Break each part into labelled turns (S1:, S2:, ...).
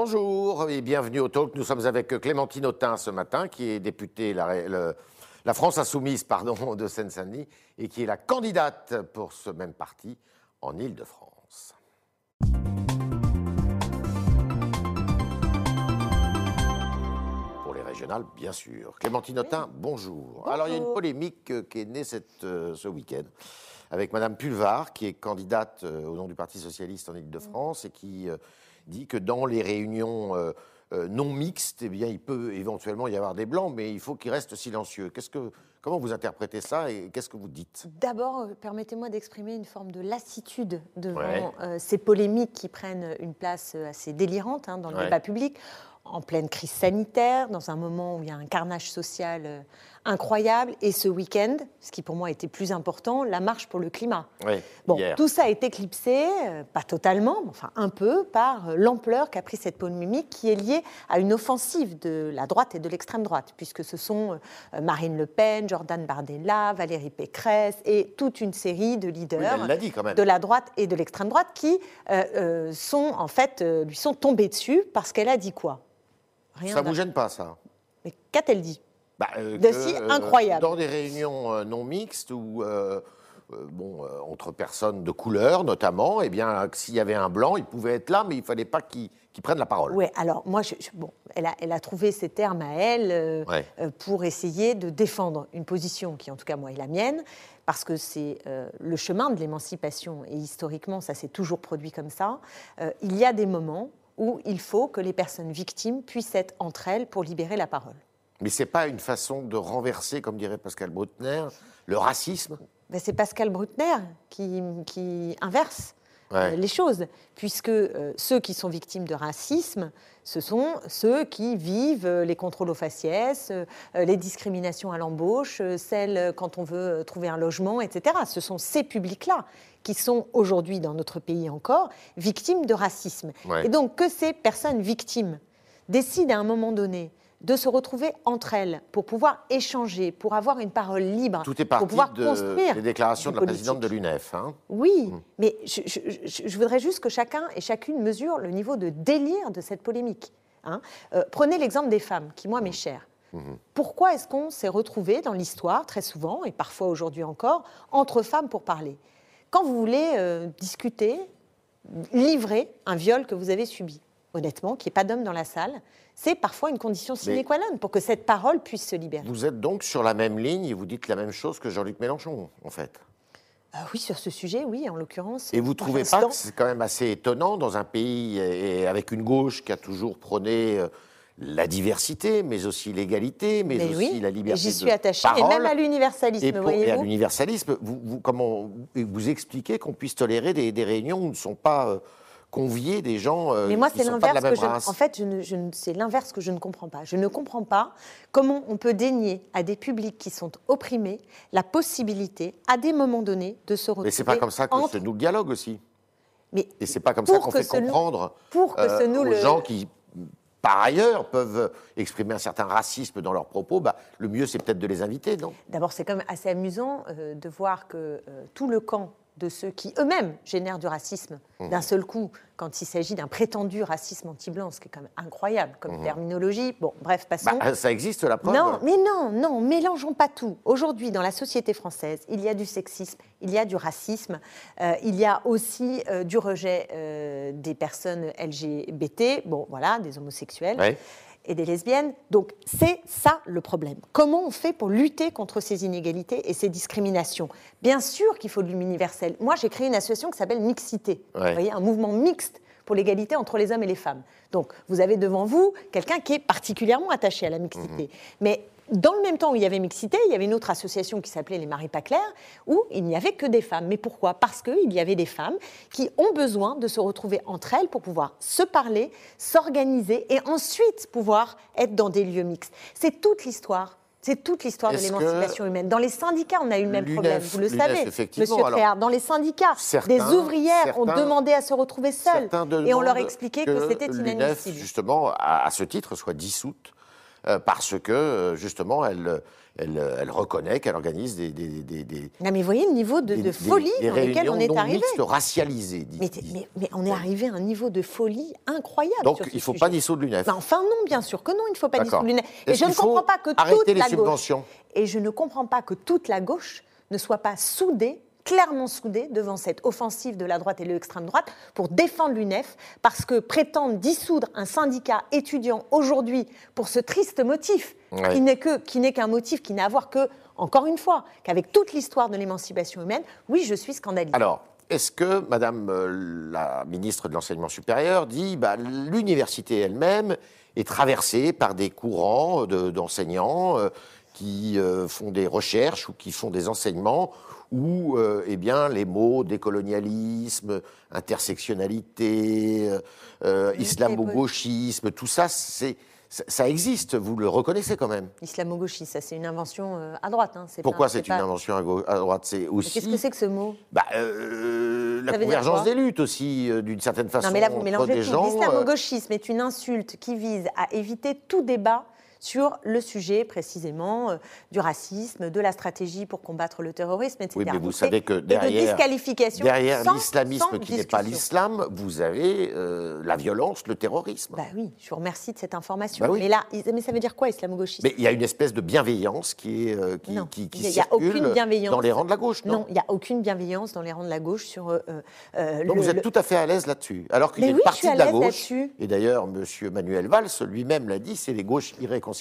S1: Bonjour et bienvenue au Talk. Nous sommes avec Clémentine Autain ce matin, qui est députée la, le- la France Insoumise pardon, de Seine-Saint-Denis et qui est la candidate pour ce même parti en Île-de-France. Pour les régionales, bien sûr. Clémentine Autain, bonjour. Alors, il y a une polémique euh, qui est née cette, euh, ce week-end avec Madame Pulvar, qui est candidate euh, au nom du Parti Socialiste en Ile-de-France et qui dit que dans les réunions euh, euh, non mixtes, eh bien, il peut éventuellement y avoir des blancs, mais il faut qu'ils restent silencieux. Qu'est-ce que, comment vous interprétez ça et qu'est-ce que vous dites?
S2: D'abord, euh, permettez-moi d'exprimer une forme de lassitude devant
S1: Ouais.
S2: euh, ces polémiques qui prennent une place assez délirante hein, dans le
S1: Ouais.
S2: débat public, en pleine crise sanitaire, dans un moment où il y a un carnage social euh, incroyable, et ce week-end, ce qui pour moi était plus important, la marche pour le climat.
S1: Oui,
S2: Bon,
S1: hier.
S2: tout ça a été éclipsé, euh, pas totalement, mais enfin un peu, par euh, l'ampleur qu'a pris cette polémique qui est liée à une offensive de la droite et de l'extrême droite, puisque ce sont Marine Le Pen, Jordan Bardella, Valérie Pécresse et toute une série de leaders de la droite et de l'extrême droite qui euh, sont en fait euh, lui sont tombés dessus parce qu'elle a dit quoi? Rien.
S1: Ça
S2: d'un-
S1: vous gêne pas, ça?
S2: Mais qu'a-t-elle dit?
S1: Bah, euh,
S2: De
S1: que,
S2: si
S1: euh,
S2: incroyable.
S1: Dans des réunions euh, non mixtes ou bon, entre personnes de couleur notamment, eh bien, s'il y avait un blanc, il pouvait être là, mais il fallait pas qu'il prenne la parole.
S2: Oui, alors moi, je- je- bon, elle a, elle a trouvé ces termes à elle euh,
S1: Ouais.
S2: euh, pour essayer de défendre une position qui, en tout cas, moi, est la mienne, parce que c'est euh, le chemin de l'émancipation, et historiquement, ça s'est toujours produit comme ça. Il y a des moments où il faut que les personnes victimes puissent être entre elles pour libérer la parole.
S1: Mais c'est pas une façon de renverser, comme dirait Pascal Bruckner, le racisme?
S2: Ben, c'est Pascal Bruckner qui, qui inverse
S1: Ouais.
S2: euh, les choses, puisque euh, ceux qui sont victimes de racisme, ce sont ceux qui vivent euh, les contrôles aux faciès, les discriminations à l'embauche, celles quand on veut trouver un logement, etc. Ce sont ces publics-là qui sont aujourd'hui dans notre pays encore victimes de racisme.
S1: Ouais.
S2: Et donc que ces personnes victimes décident à un moment donné de se retrouver entre elles pour pouvoir échanger, pour avoir une parole libre,
S1: Tout est
S2: pour
S1: parti
S2: pouvoir
S1: de,
S2: construire
S1: des déclarations de la présidente de l'UNEF. hein.
S2: Oui,
S1: Mm.
S2: mais je, je- je- je voudrais juste que chacun et chacune mesure le niveau de délire de cette polémique. hein. Euh, prenez l'exemple des femmes, qui moi m'est cher.
S1: Mhm.
S2: Pourquoi est-ce qu'on s'est retrouvé dans l'histoire, très souvent, et parfois aujourd'hui encore, entre femmes pour parler? Quand vous voulez euh, discuter, livrer un viol que vous avez subi, honnêtement, qu'il n'y ait pas d'homme dans la salle, c'est parfois une condition sine qua non pour que cette parole puisse se libérer.
S1: Vous êtes donc sur la même ligne et vous dites la même chose que Jean-Luc Mélenchon, en fait.
S2: Euh, oui, sur ce sujet, oui, en l'occurrence.
S1: Et vous
S2: pour
S1: trouvez pas que c'est quand même assez étonnant dans un pays et avec une gauche qui a toujours prôné euh, la diversité, mais aussi l'égalité, mais,
S2: Mais
S1: aussi
S2: oui,
S1: la liberté
S2: J'y
S1: de
S2: suis attachée, et même à l'universalisme,
S1: Et, pour- et à l'universalisme, vous, vous- comment vous expliquez qu'on puisse tolérer des, des réunions où ne sont pas conviés des gens euh,
S2: Mais moi, c'est l'inverse que je. En fait, je ne- je c'est l'inverse que je ne comprends pas. Je ne comprends pas comment on peut dénier à des publics qui sont opprimés la possibilité, à des moments donnés, de se retrouver.
S1: Mais c'est pas comme ça que
S2: entre-
S1: se noue le dialogue aussi.
S2: Mais
S1: Et c'est pas comme ça qu'on fait comprendre
S2: pour que
S1: euh,
S2: se
S1: aux
S2: le-
S1: gens qui, par ailleurs, peuvent exprimer un certain racisme dans leurs propos. Bah, le mieux, c'est peut-être de les inviter, non?
S2: D'abord, c'est quand même assez amusant euh, de voir que euh, tout le camp de ceux qui eux-mêmes génèrent du racisme
S1: Mmh.
S2: d'un seul coup, quand il s'agit d'un prétendu racisme anti-blanc, ce qui est quand même incroyable comme terminologie. Bon, bref, passons.
S1: Mmh. Bah, Ça existe, la preuve
S2: Non, mais non, non, mélangeons pas tout. Aujourd'hui, dans la société française, il y a du sexisme, il y a du racisme, euh, il y a aussi euh, du rejet euh, des personnes LGBT, bon, voilà, des homosexuels
S1: Ouais.
S2: Et des lesbiennes. Donc, c'est ça le problème. Comment on fait pour lutter contre ces inégalités et ces discriminations? Bien sûr qu'il faut de l'universel. Moi, j'ai créé une association qui s'appelle Mixité,
S1: Ouais.
S2: vous voyez, un mouvement mixte pour l'égalité entre les hommes et les femmes. Donc, vous avez devant vous quelqu'un qui est particulièrement attaché à la mixité. Mais dans le même temps où il y avait mixité, il y avait une autre association qui s'appelait les Maris pas clairs, où il n'y avait que des femmes. Mais pourquoi? Parce qu'il y avait des femmes qui ont besoin de se retrouver entre elles pour pouvoir se parler, s'organiser et ensuite pouvoir être dans des lieux mixtes. C'est toute l'histoire. C'est toute l'histoire de
S1: que
S2: l'émancipation humaine. Dans les syndicats, on a eu le même problème, vous le savez, Monsieur
S1: alors,
S2: Tréhard. Dans les syndicats,
S1: certains-
S2: des ouvrières ont demandé à se retrouver seules. Et on leur expliquait que, c'était
S1: l'UNEF,
S2: inadmissible.
S1: justement, à, à ce titre, soit dissoute. Euh, parce que, euh, justement, elle, elle, elle reconnaît qu'elle organise des, des, des, des-
S2: Non, mais vous voyez le niveau de, de folie dans lequel on est
S1: non
S2: arrivé.
S1: dit-
S2: Mais, mais- mais on est arrivé à un niveau de folie incroyable.
S1: Donc,
S2: sur ce
S1: il ne faut
S2: sujet.
S1: pas dissoudre l'UNEF.
S2: Ben, enfin non, bien sûr que non, il ne faut pas. Et je ne comprends que
S1: arrêter
S2: toute
S1: les
S2: la gauche et je ne comprends pas que toute la gauche ne soit pas soudée clairement soudée devant cette offensive de la droite et de l'extrême droite pour défendre l'UNEF, parce que prétendre dissoudre un syndicat étudiant aujourd'hui pour ce triste motif,
S1: Ouais.
S2: qui n'est que- qui n'est qu'un motif qui n'a à voir que, encore une fois, qu'avec toute l'histoire de l'émancipation humaine, oui, je suis scandalisée.
S1: Alors, est-ce que Madame euh, la ministre de l'Enseignement supérieur dit bah, l'université elle-même est traversée par des courants de- d'enseignants euh, qui euh, font des recherches ou qui font des enseignements où euh, eh bien, les mots décolonialisme, intersectionnalité, euh, euh, islamo-gauchisme, tout ça, c'est, ça, existe, vous le reconnaissez quand même.
S2: Islamo-gauchiste, ça c'est une invention euh, à droite. hein, c'est
S1: Pourquoi c'est une
S2: pas-
S1: invention à, droite? C'est aussi
S2: Qu'est-ce que c'est que ce mot?
S1: Bah, euh, la convergence des luttes aussi, euh, d'une certaine façon.
S2: Non, mais là, vous mélangez tout.
S1: gens,
S2: L'islamo-gauchisme est une insulte qui vise à éviter tout débat sur le sujet précisément euh, du racisme, de la stratégie pour combattre le terrorisme, etc.
S1: Oui, mais vous
S2: Donc,
S1: savez que
S2: et de
S1: derrière, derrière l'islamisme qui n'est pas l'islam, vous avez euh, la violence, le terrorisme.
S2: Bah oui, je vous remercie de cette information.
S1: Bah oui.
S2: Mais là, mais ça veut dire quoi islamo-gauchiste?
S1: Mais il y a une espèce de bienveillance qui, est, euh, qui,
S2: Non,
S1: qui, qui
S2: il y a
S1: circule
S2: aucune bienveillance.
S1: dans les rangs de la gauche, non,
S2: Non, il n'y a aucune bienveillance dans les rangs de la gauche sur euh,
S1: Donc
S2: le-
S1: vous êtes
S2: le-
S1: tout à fait à l'aise là-dessus. Alors qu'il y a une
S2: oui,
S1: partie de la gauche, et d'ailleurs M. Manuel Valls lui-même l'a dit, c'est les gauches irréconciliables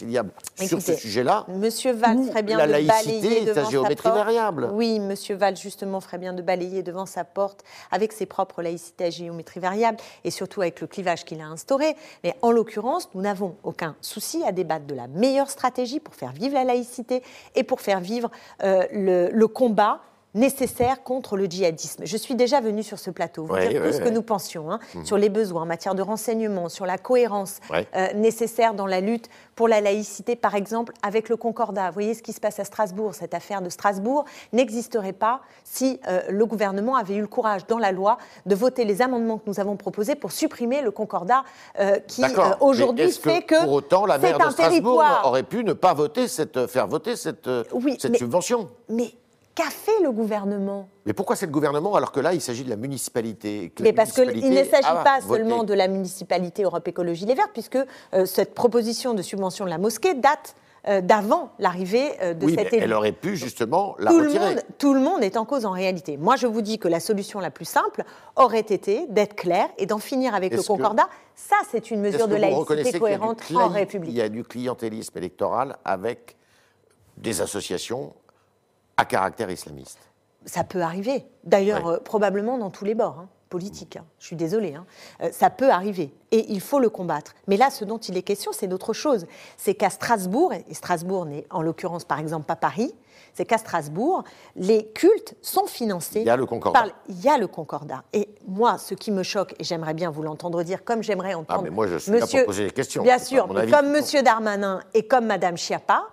S1: sur ce sujet-là.
S2: Monsieur Valls ferait bien
S1: la
S2: de
S1: laïcité
S2: balayer
S1: est à
S2: devant sa
S1: géométrie
S2: porte.
S1: variable.
S2: Oui, Monsieur Valls justement ferait bien de balayer devant sa porte avec ses propres laïcités à géométrie variable et surtout avec le clivage qu'il a instauré. Mais en l'occurrence, nous n'avons aucun souci à débattre de la meilleure stratégie pour faire vivre la laïcité et pour faire vivre euh, le, le combat nécessaire contre le djihadisme. Je suis déjà venue sur ce plateau, vous
S1: Ouais,
S2: dire
S1: ouais,
S2: tout ce que nous pensions hein, sur les besoins en matière de renseignement, sur la cohérence euh, nécessaire dans la lutte pour la laïcité, par exemple, avec le Concordat. Vous voyez ce qui se passe à Strasbourg. Cette affaire de Strasbourg n'existerait pas si euh, le gouvernement avait eu le courage, dans la loi, de voter les amendements que nous avons proposés pour supprimer le Concordat euh, qui, aujourd'hui, fait que
S1: Pour autant, la maire de Strasbourg
S2: territoire.
S1: aurait pu ne pas voter cette, faire voter cette,
S2: Oui,
S1: cette
S2: mais-
S1: subvention?
S2: Mais qu'a fait le gouvernement?
S1: Mais pourquoi c'est le gouvernement alors que là, il s'agit de la municipalité? Que la
S2: Mais parce qu'il ne s'agit
S1: a
S2: pas
S1: voté.
S2: seulement de la municipalité Europe Écologie Les Verts, puisque euh, cette proposition de subvention de la mosquée date euh, d'avant l'arrivée euh, de
S1: Oui,
S2: cet
S1: mais elle aurait pu justement la
S2: tout le,
S1: retirer.
S2: monde, tout le monde est en cause en réalité. Moi, je vous dis que la solution la plus simple aurait été d'être clair et d'en finir avec le
S1: que-
S2: Concordat. Ça, c'est une mesure de laïcité cohérente en
S1: Il
S2: République.
S1: y a du clientélisme électoral avec des associations à caractère islamiste.
S2: Ça peut arriver. D'ailleurs,
S1: Ouais.
S2: euh, probablement dans tous les bords hein, politiques. hein. Je suis désolée. hein. Euh, ça peut arriver. Et il faut le combattre. Mais là, ce dont il est question, c'est d'autre chose. C'est qu'à Strasbourg, et Strasbourg n'est en l'occurrence par exemple pas Paris, c'est qu'à Strasbourg, les cultes sont financés.
S1: Il y a le Concordat.
S2: par- Il y a le Concordat. Et moi, ce qui me choque, et j'aimerais bien vous l'entendre dire, comme j'aimerais entendre.
S1: Ah, mais moi, je suis là pour poser des questions,
S2: Bien sûr, comme Monsieur Darmanin et comme Madame Schiappa,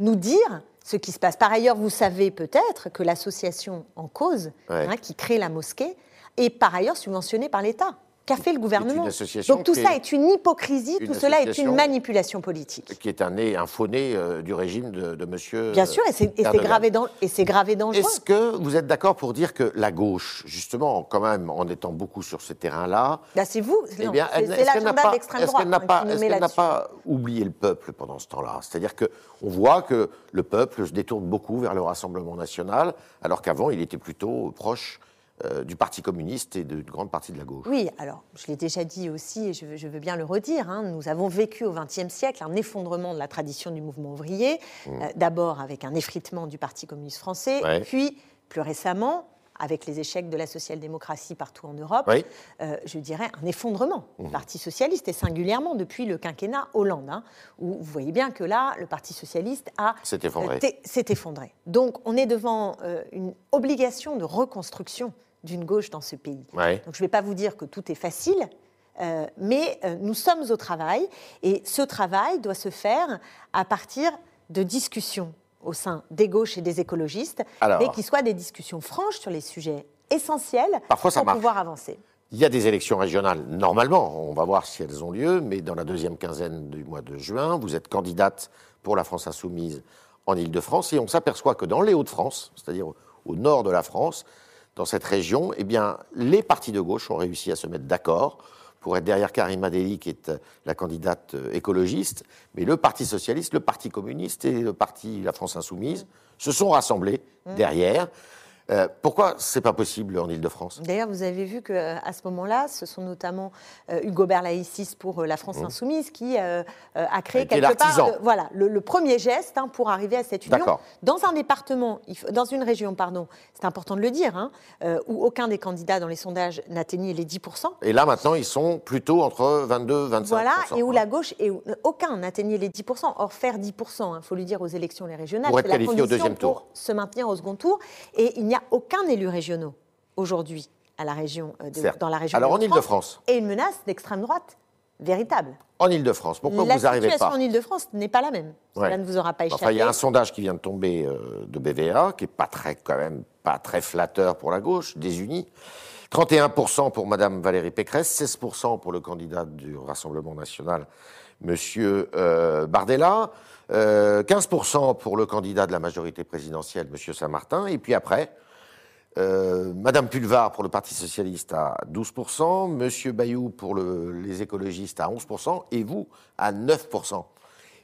S2: nous dire ce qui se passe. Par ailleurs, vous savez peut-être que l'association en cause,
S1: Ouais.
S2: hein, qui crée la mosquée, est par ailleurs subventionnée par l'État. Qu'a fait le gouvernement Donc tout ça
S1: est-
S2: est une hypocrisie,
S1: une
S2: tout cela est une manipulation politique.
S1: qui est un nez, un faux nez euh, du régime de, de Monsieur.
S2: Bien sûr, et c'est gravé, dans, et gravé dangereux.
S1: Est-ce que vous êtes d'accord pour dire que la gauche, justement, quand même, en étant beaucoup sur ce terrain-là,
S2: Là, c'est vous,
S1: eh bien,
S2: c'est l'agenda
S1: pas,
S2: de l'extrême
S1: est-ce
S2: droite
S1: est-ce qu'elle n'a pas oublié le peuple pendant ce temps-là? C'est-à-dire que on voit que le peuple se détourne beaucoup vers le Rassemblement national, alors qu'avant, il était plutôt proche euh, du Parti communiste et de- d'une grande partie de la gauche.
S2: Oui, alors je l'ai déjà dit aussi et je veux, je veux bien le redire. hein, nous avons vécu au XXe siècle un effondrement de la tradition du mouvement ouvrier, euh, d'abord avec un effritement du Parti communiste français,
S1: Mmh. Ouais.
S2: puis plus récemment avec les échecs de la social-démocratie partout en Europe,
S1: Oui.
S2: euh, je dirais un effondrement
S1: Mmh.
S2: du Parti socialiste et singulièrement depuis le quinquennat Hollande, hein, où vous voyez bien que là, le Parti socialiste a
S1: S'est effondré.
S2: euh. Donc on est devant euh, une obligation de reconstruction d'une gauche dans ce pays.
S1: Ouais.
S2: Donc je ne vais pas vous dire que tout est facile, euh, mais euh, nous sommes au travail et ce travail doit se faire à partir de discussions au sein des gauches et des écologistes,
S1: Alors.
S2: mais qui soient des discussions franches sur les sujets essentiels
S1: Parfois,
S2: pour pouvoir avancer.
S1: Il y a des élections régionales, normalement, on va voir si elles ont lieu, mais dans la deuxième quinzaine du mois de juin, vous êtes candidate pour la France insoumise en Ile-de-France, et on s'aperçoit que dans les Hauts-de-France, c'est-à-dire au nord de la France, dans cette région, eh bien, les partis de gauche ont réussi à se mettre d'accord pour être derrière Karima Deli, qui est la candidate écologiste, mais le Parti socialiste, le Parti communiste et le Parti La France insoumise se sont rassemblés mmh. derrière. Euh, pourquoi c'est pas possible en Ile-de-France?
S2: D'ailleurs, vous avez vu qu'à euh, ce moment-là, ce sont notamment euh, Hugo Berlaïcis pour la France mmh. Insoumise qui a créé quelque part voilà, le, premier geste hein, pour arriver à cette union. Dans un département, dans une région, pardon, c'est important de le dire, hein, où aucun des candidats dans les sondages n'atteignait les 10%.
S1: Et là, maintenant, ils sont plutôt entre 22 25
S2: Voilà, et où la gauche, et aucun n'atteignait les 10%. Or, faire 10%, il hein, faut lui dire aux élections les régionales,
S1: c'est la condition au deuxième tour.
S2: pour se maintenir au second tour. Et il n'y a aucun élu régional aujourd'hui à la région, euh, dans la région.
S1: Alors en Ile-de-France.
S2: Et une menace d'extrême droite véritable.
S1: En Ile-de-France, pourquoi vous n'arrivez pas
S2: La situation en Ile-de-France n'est pas la même. Cela ne vous aura pas échappé.
S1: Enfin, il y a un sondage qui vient de tomber euh, de BVA, qui est pas très, quand même, pas très flatteur pour la gauche, désunie. 31% pour Madame Valérie Pécresse, 16% pour le candidat du Rassemblement national, Monsieur euh, Bardella, 15% pour le candidat de la majorité présidentielle, Monsieur Saint-Martin, et puis après, euh, Madame Pulvar pour le Parti Socialiste à 12%, Monsieur Bayou pour les écologistes à 11% et vous à 9%.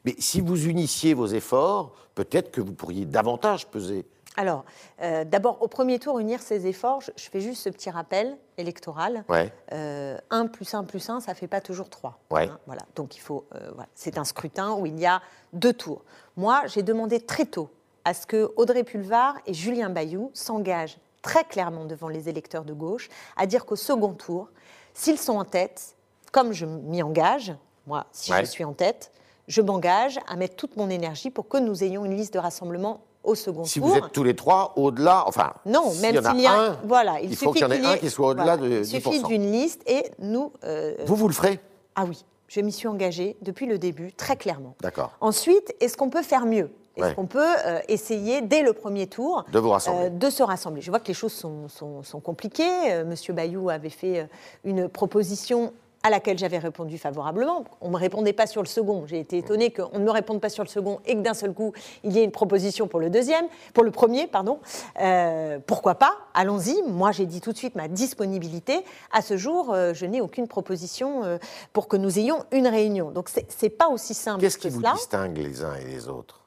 S1: Mais si vous unissiez vos efforts, peut-être que vous pourriez davantage peser.
S2: Alors, euh, d'abord, au premier tour, unir ces efforts, je, fais juste ce petit rappel électoral.
S1: Ouais.
S2: 1 euh, plus 1 plus 1, ça ne fait pas toujours 3.
S1: Ouais.
S2: Hein, voilà. Donc, il faut. C'est un scrutin où il y a deux tours. Moi, j'ai demandé très tôt à ce que Audrey Pulvar et Julien Bayou s'engagent très clairement devant les électeurs de gauche, à dire qu'au second tour, s'ils sont en tête, comme je m'y engage, moi, si je suis en tête, je m'engage à mettre toute mon énergie pour que nous ayons une liste de rassemblement au second tour.
S1: Si vous êtes tous les trois au-delà, enfin,
S2: non, même s'il y, a un, voilà,
S1: il, faut qu'il y en ait un qui soit au-delà de 10%. Il
S2: suffit d'une liste et nous.
S1: Euh, vous vous le ferez
S2: Ah oui, je m'y suis engagée depuis le début, très clairement.
S1: D'accord.
S2: Ensuite, est-ce qu'on peut faire mieux? Est-ce qu'on peut euh, essayer, dès le premier tour,
S1: de, vous rassembler. Euh,
S2: de se rassembler? Je vois que les choses sont, sont, compliquées. Euh, Monsieur Bayou avait fait une proposition à laquelle j'avais répondu favorablement. On ne me répondait pas sur le second. J'ai été étonnée qu'on ne me réponde pas sur le second et que d'un seul coup, il y ait une proposition pour le deuxième, pour le premier, pardon. pourquoi pas? Allons-y. Moi, j'ai dit tout de suite ma disponibilité. À ce jour, je n'ai aucune proposition pour que nous ayons une réunion. Donc, ce n'est pas aussi simple
S1: Qu'est-ce
S2: qui
S1: vous distingue les uns et les autres?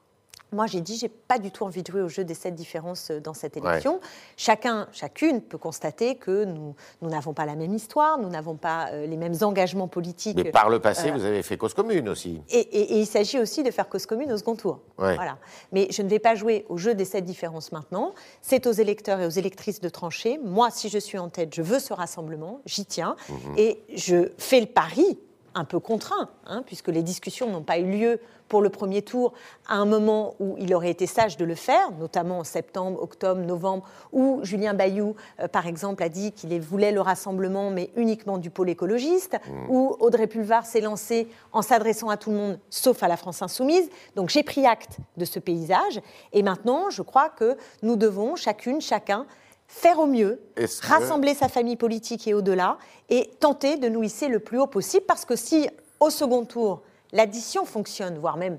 S2: Moi, j'ai dit, j'ai pas du tout envie de jouer au jeu des sept différences euh, dans cette élection. Chacun, chacune peut constater que nous n'avons pas la même histoire, nous n'avons pas euh, les mêmes engagements politiques.
S1: Mais par le passé, euh, vous avez fait cause commune aussi.
S2: Et, il s'agit aussi de faire cause commune au second tour. Voilà. Mais je ne vais pas jouer au jeu des sept différences maintenant. C'est aux électeurs et aux électrices de trancher. Moi, si je suis en tête, je veux ce rassemblement, j'y tiens. Mhm. Et je fais le pari un peu contraint, hein, puisque les discussions n'ont pas eu lieu pour le premier tour à un moment où il aurait été sage de le faire, notamment en septembre, octobre, novembre, où Julien Bayou, euh, par exemple, a dit qu'il voulait le rassemblement, mais uniquement du pôle écologiste, mmh. où Audrey Pulvar s'est lancée en s'adressant à tout le monde, sauf à la France insoumise. Donc j'ai pris acte de ce paysage, et maintenant, je crois que nous devons, chacune, chacun, faire au mieux, rassembler sa famille politique et au-delà, et tenter de nous hisser le plus haut possible, parce que si au second tour, l'addition fonctionne, voire même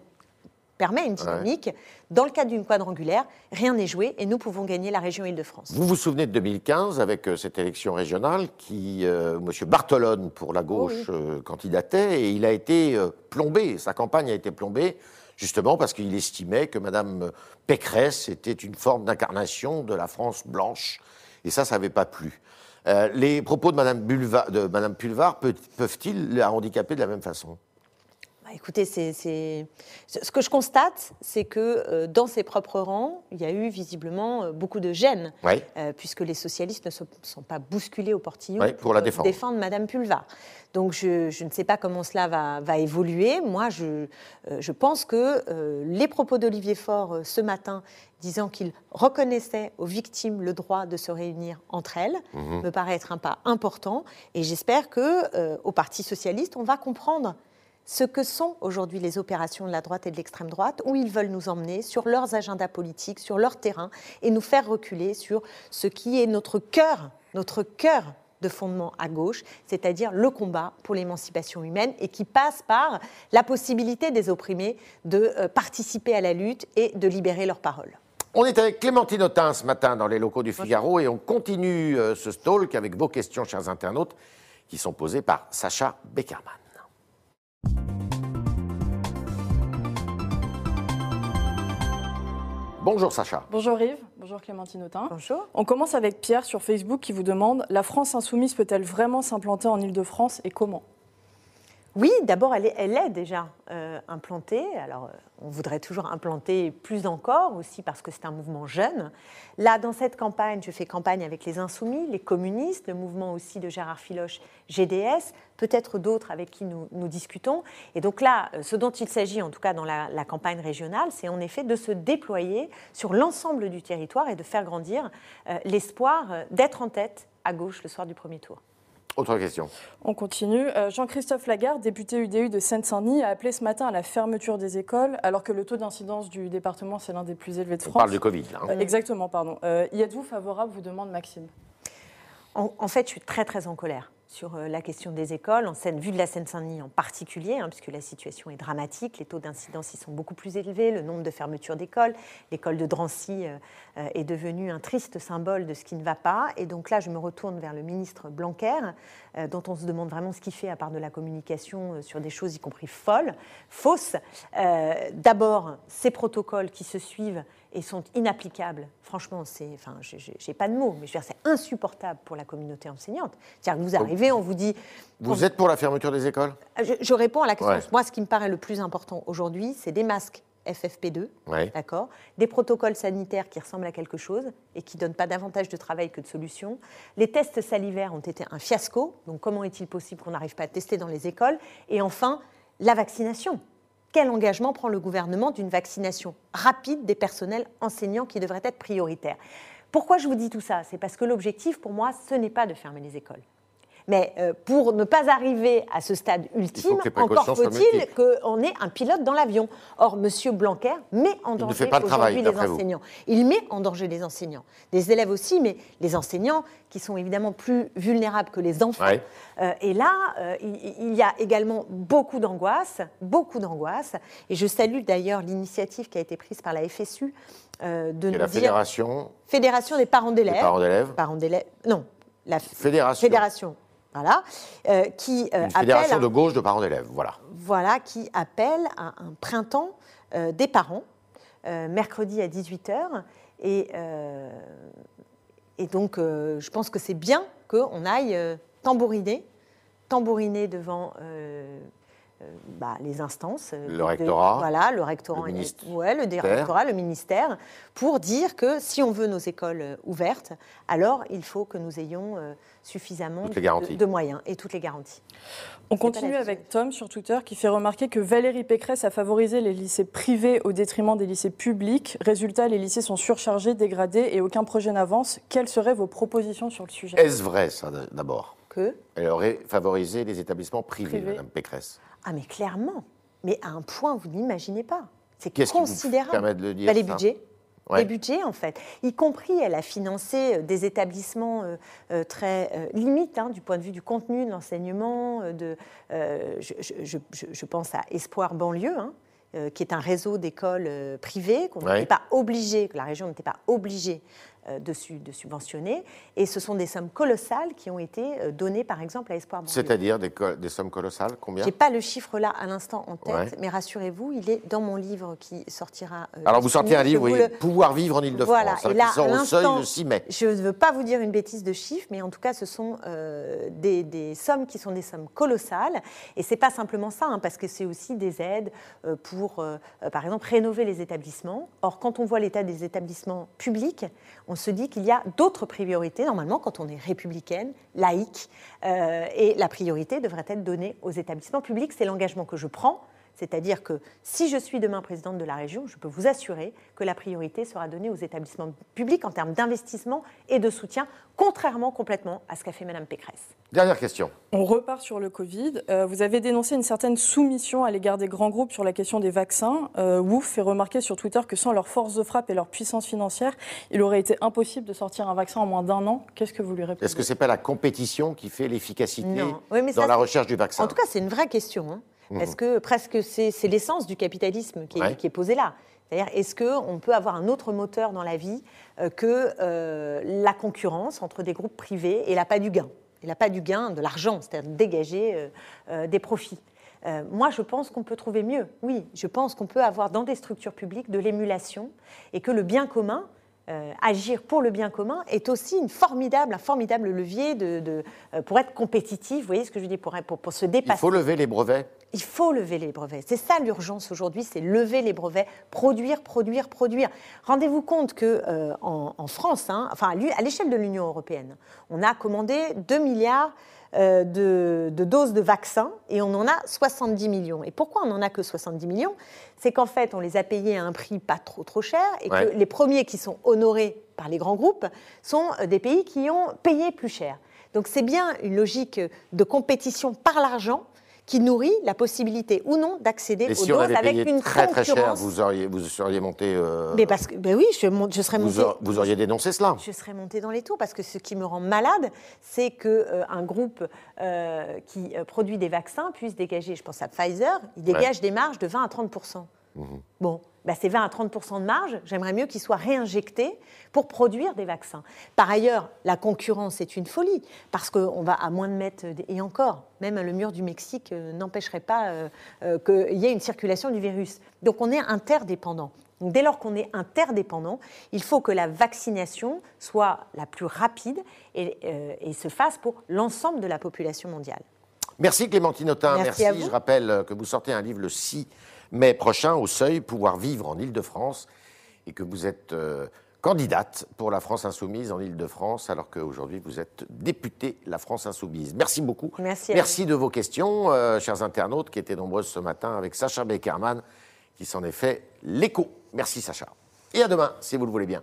S2: permet une dynamique, dans le cadre d'une quadrangulaire, rien n'est joué et nous pouvons gagner la région Île-de-France.
S1: Vous vous souvenez de 2015 avec euh, cette élection régionale qui, euh, M. Bartolone pour la gauche euh, candidatait et il a été plombé, sa campagne a été plombée justement parce qu'il estimait que Mme Pécresse était une forme d'incarnation de la France blanche, et ça, ça n'avait pas plu. Euh, les propos de Mme, de Madame Pulvar peuvent-ils la handicaper de la même façon?
S2: Écoutez, c'est, ce que je constate, c'est que euh, dans ses propres rangs, il y a eu visiblement euh, beaucoup de gêne, euh, puisque les socialistes ne sont, pas bousculés au portillon
S1: pour, la défendre.
S2: défendre Madame Pulvar. Donc je, ne sais pas comment cela va, va évoluer. Moi, je, je pense que les propos d'Olivier Faure ce matin, disant qu'il reconnaissait aux victimes le droit de se réunir entre elles, mhm. me paraît être un pas important. Et j'espère que au Parti socialiste, on va comprendre ce que sont aujourd'hui les opérations de la droite et de l'extrême droite, où ils veulent nous emmener sur leurs agendas politiques, sur leur terrain, et nous faire reculer sur ce qui est notre cœur, notre cœur de fondement à gauche, c'est-à-dire le combat pour l'émancipation humaine et qui passe par la possibilité des opprimés de euh, participer à la lutte et de libérer leur parole.
S1: On est avec Clémentine Autain ce matin dans les locaux du Figaro et on continue euh, ce stalk avec vos questions, chers internautes, qui sont posées par Sacha Beckerman. Bonjour Sacha.
S3: Bonjour Yves, bonjour Clémentine Autain.
S2: Bonjour.
S3: On commence avec Pierre sur Facebook qui vous demande La France insoumise peut-elle vraiment s'implanter en Ile-de-France et comment?
S2: Oui, d'abord, elle est, déjà euh, implantée. Alors, euh, on voudrait toujours implanter plus encore, aussi parce que c'est un mouvement jeune. Là, dans cette campagne, je fais campagne avec les Insoumis, les communistes, le mouvement aussi de Gérard Filoche, GDS, peut-être d'autres avec qui nous, discutons. Et donc là, euh, ce dont il s'agit, en tout cas dans la, campagne régionale, c'est en effet de se déployer sur l'ensemble du territoire et de faire grandir l'espoir d'être en tête à gauche le soir du premier tour.
S1: Autre question.
S3: On continue. Euh, Jean-Christophe Lagarde, député UDU de Seine-Saint-Denis, a appelé ce matin à la fermeture des écoles, alors que le taux d'incidence du département, c'est l'un des plus élevés de France.
S1: On parle du Covid, là. hein.
S3: Euh, exactement, pardon. Euh, y êtes-vous favorable, vous demande Maxime?
S2: En, en fait, je suis très très en colère sur euh, la question des écoles, en vue de la Seine-Saint-Denis en particulier, hein, puisque la situation est dramatique, les taux d'incidence y sont beaucoup plus élevés, le nombre de fermetures d'écoles, l'école de Drancy euh, euh, est devenue un triste symbole de ce qui ne va pas. Et donc là, je me retourne vers le ministre Blanquer, dont on se demande vraiment ce qu'il fait à part de la communication sur des choses y compris folles, fausses. D'abord, ces protocoles qui se suivent et sont inapplicables. Franchement, c'est, enfin, j'ai pas de mots, mais je veux dire, c'est insupportable pour la communauté enseignante. C'est-à-dire que vous arrivez, on vous dit.
S1: Vous êtes pour la fermeture des écoles?
S2: Je, je réponds à la question.
S1: Ouais.
S2: Moi, ce qui me paraît le plus important aujourd'hui, c'est des masques FFP2,
S1: Ouais.
S2: d'accord, des protocoles sanitaires qui ressemblent à quelque chose et qui donnent pas davantage de travail que de solutions. Les tests salivaires ont été un fiasco, donc comment est-il possible qu'on n'arrive pas à tester dans les écoles? Et enfin, la vaccination. Quel engagement prend le gouvernement d'une vaccination rapide des personnels enseignants qui devrait être prioritaire Pourquoi je vous dis tout ça? C'est parce que l'objectif pour moi, ce n'est pas de fermer les écoles. Mais euh, pour ne pas arriver à ce stade ultime, encore faut-il qu'on ait un pilote dans l'avion. Or, M. Blanquer met en danger
S1: le
S2: aujourd'hui les
S1: d'après vous.
S2: enseignants. Il met en danger les enseignants. Les élèves aussi, mais les enseignants qui sont évidemment plus vulnérables que les enfants.
S1: Ouais.
S2: Euh, et là, euh, il, il y a également beaucoup d'angoisse, beaucoup d'angoisse. Et je salue d'ailleurs l'initiative qui a été prise par la FSU euh, de
S1: Et
S2: nous
S1: la
S2: dire
S1: fédération
S2: Fédération des parents d'élèves.
S1: des parents d'élèves
S2: Parents d'élèves. Non, la
S1: Fédération.
S2: fédération. Voilà, euh, qui euh,
S1: Une fédération
S2: appelle,
S1: de gauche de parents d'élèves, voilà.
S2: voilà, qui appelle à un printemps euh, des parents, euh, mercredi à 18h. Et, et donc, je pense que c'est bien qu'on aille tambouriner, tambouriner devant bah, les instances. euh,
S1: Le
S2: de-
S1: rectorat,
S2: voilà, le rectorat,
S1: le ministère.
S2: ouais, le rectorat, le ministère, pour dire que si on veut nos écoles euh, ouvertes, alors il faut que nous ayons euh, suffisamment de- moyens et toutes les garanties.
S3: On continue avec Tom sur Twitter qui fait remarquer que Valérie Pécresse a favorisé les lycées privés au détriment des lycées publics. Résultat, les lycées sont surchargés, dégradés et aucun projet n'avance. Quelles seraient vos propositions sur le sujet?
S1: Est-ce vrai, ça, d'abord?
S2: Que?
S1: Elle aurait favorisé les établissements privés,
S3: Privés.
S1: Madame Pécresse.
S2: Ah mais clairement, mais à un point vous n'imaginez pas. C'est
S1: Qu'est-ce qui vous
S2: considérable.
S1: permet de le dire
S2: Bah, les
S1: ça
S2: budgets.
S1: Ouais.
S2: Les budgets, en fait. Y compris, elle a financé euh, des établissements euh, euh, très euh, limites hein, du point de vue du contenu de l'enseignement. de, je, je- je- je- je pense à Espoir Banlieue, hein, qui est un réseau d'écoles privées qu'on
S1: Ouais.
S2: n'était pas obligé, que la région n'était pas obligée de, su- de subventionner. Et ce sont des sommes colossales qui ont été euh, données, par exemple, à Espoir Banlieue.
S1: C'est-à-dire des, sommes colossales Combien?
S2: J'ai pas le chiffre là à l'instant en tête,
S1: Ouais.
S2: mais rassurez-vous, il est dans mon livre qui sortira. euh,
S1: Alors, vous sortez un
S2: 6 mai.
S1: livre,
S2: Je
S1: oui,
S2: le-
S1: Pouvoir vivre en Ile-de-France,
S2: Voilà,
S1: hein,
S2: et là,
S1: qui sort au seuil le 6 mai.
S2: Je ne veux pas vous dire une bêtise de chiffres, mais en tout cas, ce sont euh, des, des sommes qui sont des sommes colossales. Et c'est pas simplement ça, hein, parce que c'est aussi des aides euh, pour, euh, euh, par exemple, rénover les établissements. Or, quand on voit l'état des établissements publics, on se dit qu'il y a d'autres priorités, normalement, quand on est républicaine, laïque, euh, et la priorité devrait être donnée aux établissements publics. C'est l'engagement que je prends C'est-à-dire que si je suis demain présidente de la région, je peux vous assurer que la priorité sera donnée aux établissements publics en termes d'investissement et de soutien, contrairement complètement à ce qu'a fait Mme Pécresse.
S1: Dernière question.
S3: On repart sur le Covid. Euh, vous avez dénoncé une certaine soumission à l'égard des grands groupes sur la question des vaccins. Euh, Wouf fait remarquer sur Twitter que sans leur force de frappe et leur puissance financière, il aurait été impossible de sortir un vaccin en moins d'un an. Qu'est-ce que vous lui répondez?
S1: Est-ce que ce n'est pas la compétition qui fait l'efficacité.
S2: Oui,
S1: dans
S2: ça,
S1: la recherche du vaccin?
S2: En tout cas, c'est une vraie question. hein. Parce que presque c'est l'essence du capitalisme qui est,
S1: Ouais.
S2: qui est posée là? C'est-à-dire, est-ce qu'on peut avoir un autre moteur dans la vie euh, que euh, la concurrence entre des groupes privés et l'appât du gain? Et l'appât du gain, de l'argent, c'est-à-dire dégager euh, euh, des profits. Moi, je pense qu'on peut trouver mieux. Oui, je pense qu'on peut avoir dans des structures publiques de l'émulation et que le bien commun, euh, agir pour le bien commun est aussi une formidable, un formidable levier de, de, euh, pour être compétitif. Vous voyez ce que je dire pour, pour, pour se
S1: Il
S2: dépasser.
S1: faut lever les brevets.
S2: Il faut lever les brevets. C'est ça l'urgence aujourd'hui, c'est lever les brevets, produire, produire, produire. Rendez-vous compte que euh, en, en France, hein, enfin à l'échelle de l'Union européenne, on a commandé 2 milliards de, de doses de vaccins et on en a 70 millions. Et pourquoi on n'en a que 70 millions? C'est qu'en fait, on les a payés à un prix pas trop trop cher et
S1: Ouais.
S2: que les premiers qui sont honorés par les grands groupes sont euh, des pays qui ont payé plus cher. Donc c'est bien une logique de compétition par l'argent qui nourrit la possibilité ou non d'accéder aux
S1: si on
S2: doses
S1: avait
S2: avec une
S1: très très cher, vous, auriez, vous seriez monté. euh,
S2: Mais parce que, ben oui, je, serais
S1: aur- vous auriez dénoncé cela.
S2: Je serais montée dans les tours parce que ce qui me rend malade, c'est qu'un groupe euh, qui euh, produit des vaccins puisse dégager, je pense à Pfizer, il dégage des marges de 20 à 30% Bon, bah ces 20 à 30% de marge, j'aimerais mieux qu'ils soient réinjectés pour produire des vaccins. Par ailleurs, la concurrence est une folie parce qu'on va à moins de mètres, et encore, même le mur du Mexique euh, n'empêcherait pas euh, euh, qu'il y ait une circulation du virus. Donc on est interdépendant. Donc, dès lors qu'on est interdépendant, il faut que la vaccination soit la plus rapide et, euh, et se fasse pour l'ensemble de la population mondiale.
S1: Merci Clémentine Autain.
S2: Merci vous.
S1: Je rappelle que vous sortez un livre le 6 mai prochain au Seuil, Pouvoir vivre en Ile-de-France, et que vous êtes euh, candidate pour la France Insoumise en Ile-de-France, alors qu'aujourd'hui vous êtes députée La France Insoumise. Merci beaucoup.
S2: Merci
S1: Merci de vos questions, euh, chers internautes, qui étaient nombreuses ce matin avec Sacha Beckerman, qui s'en est fait l'écho. Merci Sacha. Et à demain, si vous le voulez bien.